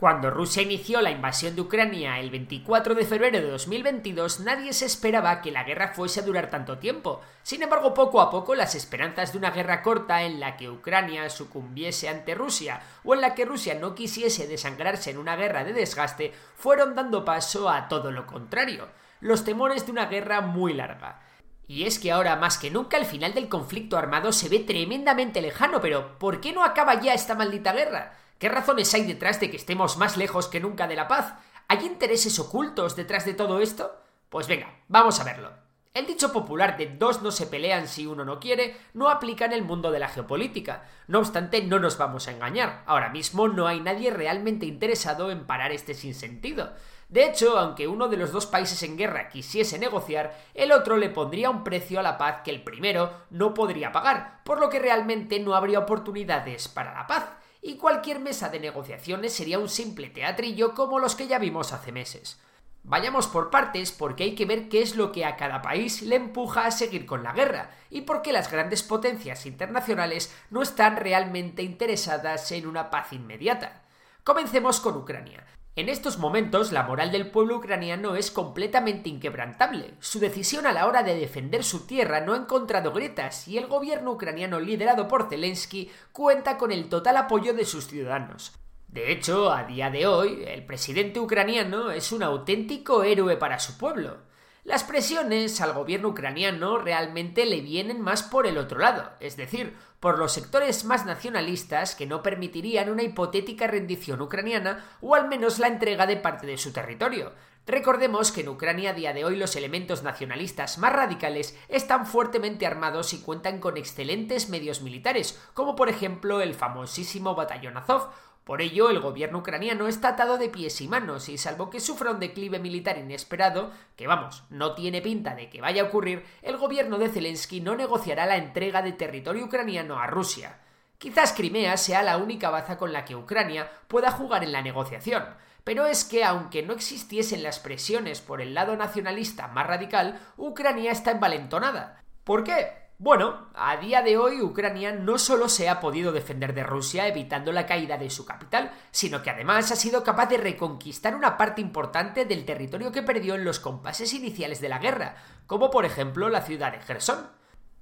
Cuando Rusia inició la invasión de Ucrania el 24 de febrero de 2022, nadie se esperaba que la guerra fuese a durar tanto tiempo. Sin embargo, poco a poco las esperanzas de una guerra corta en la que Ucrania sucumbiese ante Rusia o en la que Rusia no quisiese desangrarse en una guerra de desgaste fueron dando paso a todo lo contrario, los temores de una guerra muy larga. Y es que ahora más que nunca el final del conflicto armado se ve tremendamente lejano, pero ¿por qué no acaba ya esta maldita guerra? ¿Qué razones hay detrás de que estemos más lejos que nunca de la paz? ¿Hay intereses ocultos detrás de todo esto? Pues venga, vamos a verlo. El dicho popular de dos no se pelean si uno no quiere no aplica en el mundo de la geopolítica. No obstante, no nos vamos a engañar. Ahora mismo no hay nadie realmente interesado en parar este sinsentido. De hecho, aunque uno de los dos países en guerra quisiese negociar, el otro le pondría un precio a la paz que el primero no podría pagar, por lo que realmente no habría oportunidades para la paz y cualquier mesa de negociaciones sería un simple teatrillo como los que ya vimos hace meses. Vayamos por partes porque hay que ver qué es lo que a cada país le empuja a seguir con la guerra y por qué las grandes potencias internacionales no están realmente interesadas en una paz inmediata. Comencemos con Ucrania. En estos momentos, la moral del pueblo ucraniano es completamente inquebrantable. Su decisión a la hora de defender su tierra no ha encontrado grietas y el gobierno ucraniano liderado por Zelensky cuenta con el total apoyo de sus ciudadanos. De hecho, a día de hoy, el presidente ucraniano es un auténtico héroe para su pueblo. Las presiones al gobierno ucraniano realmente le vienen más por el otro lado, es decir, por los sectores más nacionalistas que no permitirían una hipotética rendición ucraniana o al menos la entrega de parte de su territorio. Recordemos que en Ucrania a día de hoy los elementos nacionalistas más radicales están fuertemente armados y cuentan con excelentes medios militares, como por ejemplo el famosísimo Batallón Azov por ello, el gobierno ucraniano está atado de pies y manos y salvo que sufra un declive militar inesperado, que vamos, no tiene pinta de que vaya a ocurrir, el gobierno de Zelensky no negociará la entrega de territorio ucraniano a Rusia. Quizás Crimea sea la única baza con la que Ucrania pueda jugar en la negociación, pero es que aunque no existiesen las presiones por el lado nacionalista más radical, Ucrania está envalentonada. ¿Por qué? Bueno, a día de hoy Ucrania no solo se ha podido defender de Rusia evitando la caída de su capital, sino que además ha sido capaz de reconquistar una parte importante del territorio que perdió en los compases iniciales de la guerra, como por ejemplo la ciudad de Gerson.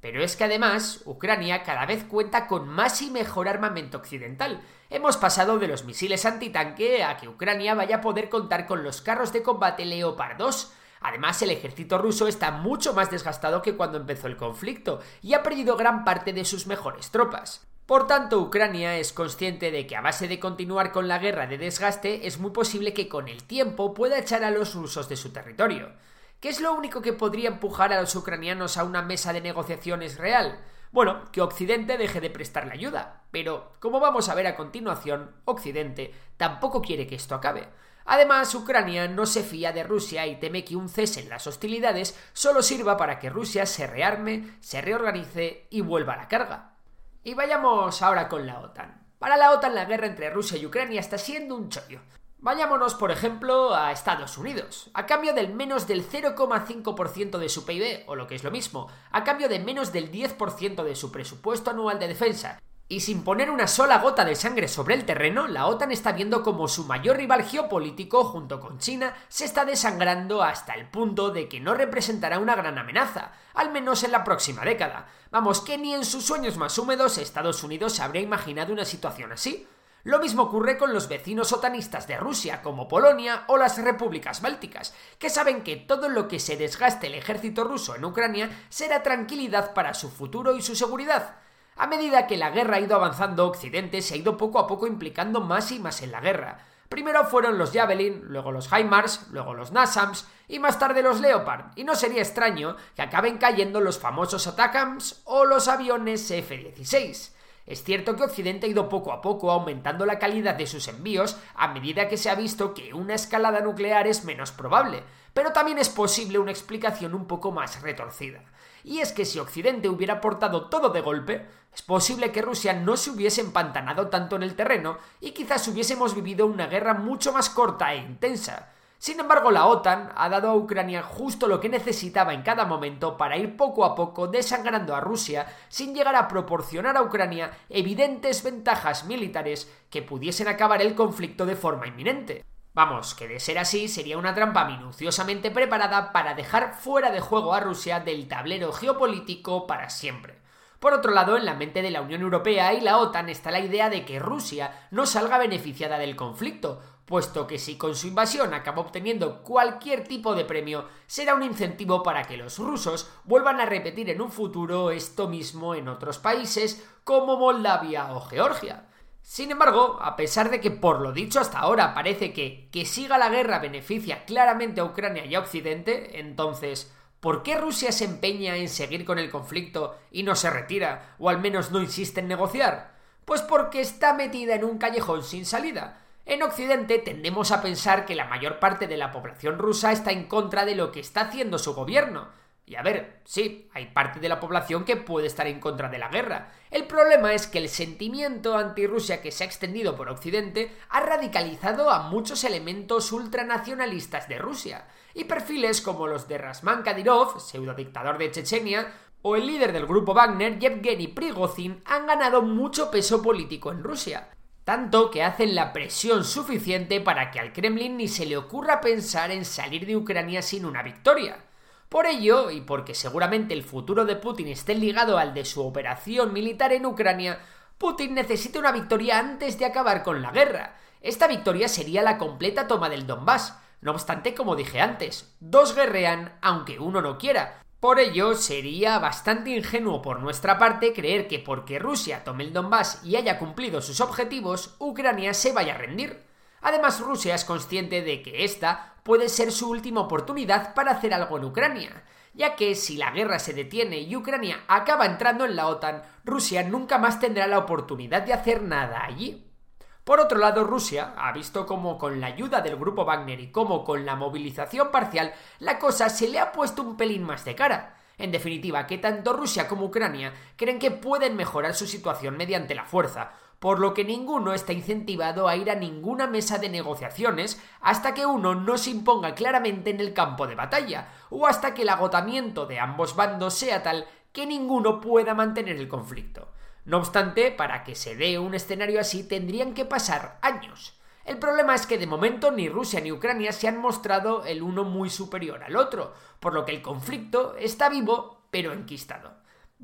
Pero es que además Ucrania cada vez cuenta con más y mejor armamento occidental. Hemos pasado de los misiles antitanque a que Ucrania vaya a poder contar con los carros de combate Leopard 2, Además, el ejército ruso está mucho más desgastado que cuando empezó el conflicto y ha perdido gran parte de sus mejores tropas. Por tanto, Ucrania es consciente de que a base de continuar con la guerra de desgaste es muy posible que con el tiempo pueda echar a los rusos de su territorio. ¿Qué es lo único que podría empujar a los ucranianos a una mesa de negociaciones real? Bueno, que Occidente deje de prestarle ayuda. Pero, como vamos a ver a continuación, Occidente tampoco quiere que esto acabe. Además, Ucrania no se fía de Rusia y teme que un cese en las hostilidades solo sirva para que Rusia se rearme, se reorganice y vuelva a la carga. Y vayamos ahora con la OTAN. Para la OTAN la guerra entre Rusia y Ucrania está siendo un chollo. Vayámonos, por ejemplo, a Estados Unidos. A cambio del menos del 0,5% de su PIB, o lo que es lo mismo, a cambio de menos del 10% de su presupuesto anual de defensa, y sin poner una sola gota de sangre sobre el terreno, la OTAN está viendo como su mayor rival geopolítico, junto con China, se está desangrando hasta el punto de que no representará una gran amenaza, al menos en la próxima década. Vamos, que ni en sus sueños más húmedos Estados Unidos habría imaginado una situación así. Lo mismo ocurre con los vecinos otanistas de Rusia, como Polonia o las repúblicas bálticas, que saben que todo lo que se desgaste el ejército ruso en Ucrania será tranquilidad para su futuro y su seguridad. A medida que la guerra ha ido avanzando, Occidente se ha ido poco a poco implicando más y más en la guerra. Primero fueron los Javelin, luego los HIMARS, luego los NASAMS y más tarde los Leopard, y no sería extraño que acaben cayendo los famosos ATACAMS o los aviones F-16. Es cierto que Occidente ha ido poco a poco aumentando la calidad de sus envíos a medida que se ha visto que una escalada nuclear es menos probable, pero también es posible una explicación un poco más retorcida. Y es que si Occidente hubiera aportado todo de golpe, es posible que Rusia no se hubiese empantanado tanto en el terreno y quizás hubiésemos vivido una guerra mucho más corta e intensa. Sin embargo, la OTAN ha dado a Ucrania justo lo que necesitaba en cada momento para ir poco a poco desangrando a Rusia sin llegar a proporcionar a Ucrania evidentes ventajas militares que pudiesen acabar el conflicto de forma inminente. Vamos, que de ser así sería una trampa minuciosamente preparada para dejar fuera de juego a Rusia del tablero geopolítico para siempre. Por otro lado, en la mente de la Unión Europea y la OTAN está la idea de que Rusia no salga beneficiada del conflicto, puesto que si con su invasión acaba obteniendo cualquier tipo de premio, será un incentivo para que los rusos vuelvan a repetir en un futuro esto mismo en otros países como Moldavia o Georgia. Sin embargo, a pesar de que por lo dicho hasta ahora parece que que siga la guerra beneficia claramente a Ucrania y a Occidente, entonces, ¿Por qué Rusia se empeña en seguir con el conflicto y no se retira, o al menos no insiste en negociar? Pues porque está metida en un callejón sin salida. En Occidente tendemos a pensar que la mayor parte de la población rusa está en contra de lo que está haciendo su gobierno. Y a ver, sí, hay parte de la población que puede estar en contra de la guerra. El problema es que el sentimiento anti-Rusia que se ha extendido por Occidente ha radicalizado a muchos elementos ultranacionalistas de Rusia y perfiles como los de Rasman Kadyrov, pseudodictador de Chechenia, o el líder del grupo Wagner, Yevgeny Prigozhin, han ganado mucho peso político en Rusia. Tanto que hacen la presión suficiente para que al Kremlin ni se le ocurra pensar en salir de Ucrania sin una victoria. Por ello, y porque seguramente el futuro de Putin esté ligado al de su operación militar en Ucrania, Putin necesita una victoria antes de acabar con la guerra. Esta victoria sería la completa toma del Donbass, no obstante, como dije antes, dos guerrean aunque uno no quiera. Por ello, sería bastante ingenuo por nuestra parte creer que porque Rusia tome el Donbass y haya cumplido sus objetivos, Ucrania se vaya a rendir. Además, Rusia es consciente de que esta puede ser su última oportunidad para hacer algo en Ucrania, ya que si la guerra se detiene y Ucrania acaba entrando en la OTAN, Rusia nunca más tendrá la oportunidad de hacer nada allí. Por otro lado, Rusia ha visto cómo con la ayuda del grupo Wagner y cómo con la movilización parcial la cosa se le ha puesto un pelín más de cara. En definitiva, que tanto Rusia como Ucrania creen que pueden mejorar su situación mediante la fuerza, por lo que ninguno está incentivado a ir a ninguna mesa de negociaciones hasta que uno no se imponga claramente en el campo de batalla, o hasta que el agotamiento de ambos bandos sea tal que ninguno pueda mantener el conflicto. No obstante, para que se dé un escenario así tendrían que pasar años. El problema es que de momento ni Rusia ni Ucrania se han mostrado el uno muy superior al otro, por lo que el conflicto está vivo pero enquistado.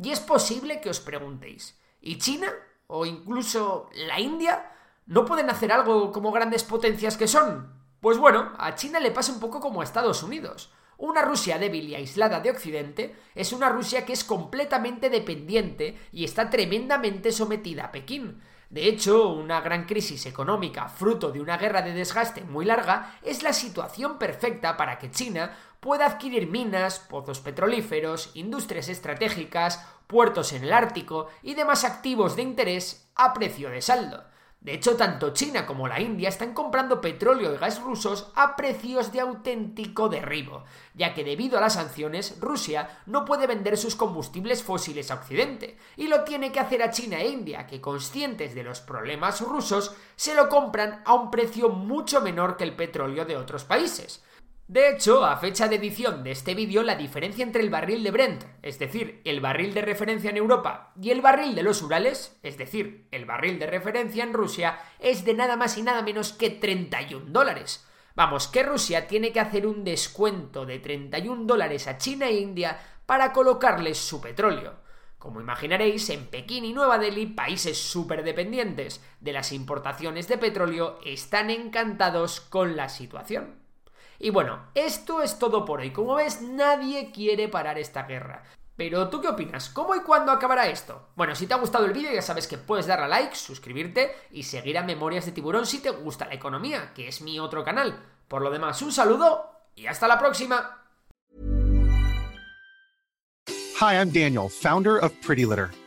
Y es posible que os preguntéis, ¿y China? ¿O incluso la India? ¿No pueden hacer algo como grandes potencias que son? Pues bueno, a China le pasa un poco como a Estados Unidos. Una Rusia débil y aislada de Occidente es una Rusia que es completamente dependiente y está tremendamente sometida a Pekín. De hecho, una gran crisis económica, fruto de una guerra de desgaste muy larga, es la situación perfecta para que China pueda adquirir minas, pozos petrolíferos, industrias estratégicas, puertos en el Ártico y demás activos de interés a precio de saldo. De hecho, tanto China como la India están comprando petróleo y gas rusos a precios de auténtico derribo, ya que debido a las sanciones, Rusia no puede vender sus combustibles fósiles a Occidente, y lo tiene que hacer a China e India, que conscientes de los problemas rusos, se lo compran a un precio mucho menor que el petróleo de otros países. De hecho, a fecha de edición de este vídeo, la diferencia entre el barril de Brent, es decir, el barril de referencia en Europa, y el barril de los Urales, es decir, el barril de referencia en Rusia, es de nada más y nada menos que 31 dólares. Vamos, que Rusia tiene que hacer un descuento de 31 dólares a China e India para colocarles su petróleo. Como imaginaréis, en Pekín y Nueva Delhi, países súper dependientes de las importaciones de petróleo, están encantados con la situación. Y bueno, esto es todo por hoy. Como ves, nadie quiere parar esta guerra. Pero ¿tú qué opinas? ¿Cómo y cuándo acabará esto? Bueno, si te ha gustado el vídeo ya sabes que puedes darle a like, suscribirte y seguir a Memorias de Tiburón si te gusta la economía, que es mi otro canal. Por lo demás, un saludo y hasta la próxima. Hi, I'm Daniel, founder of Pretty Litter.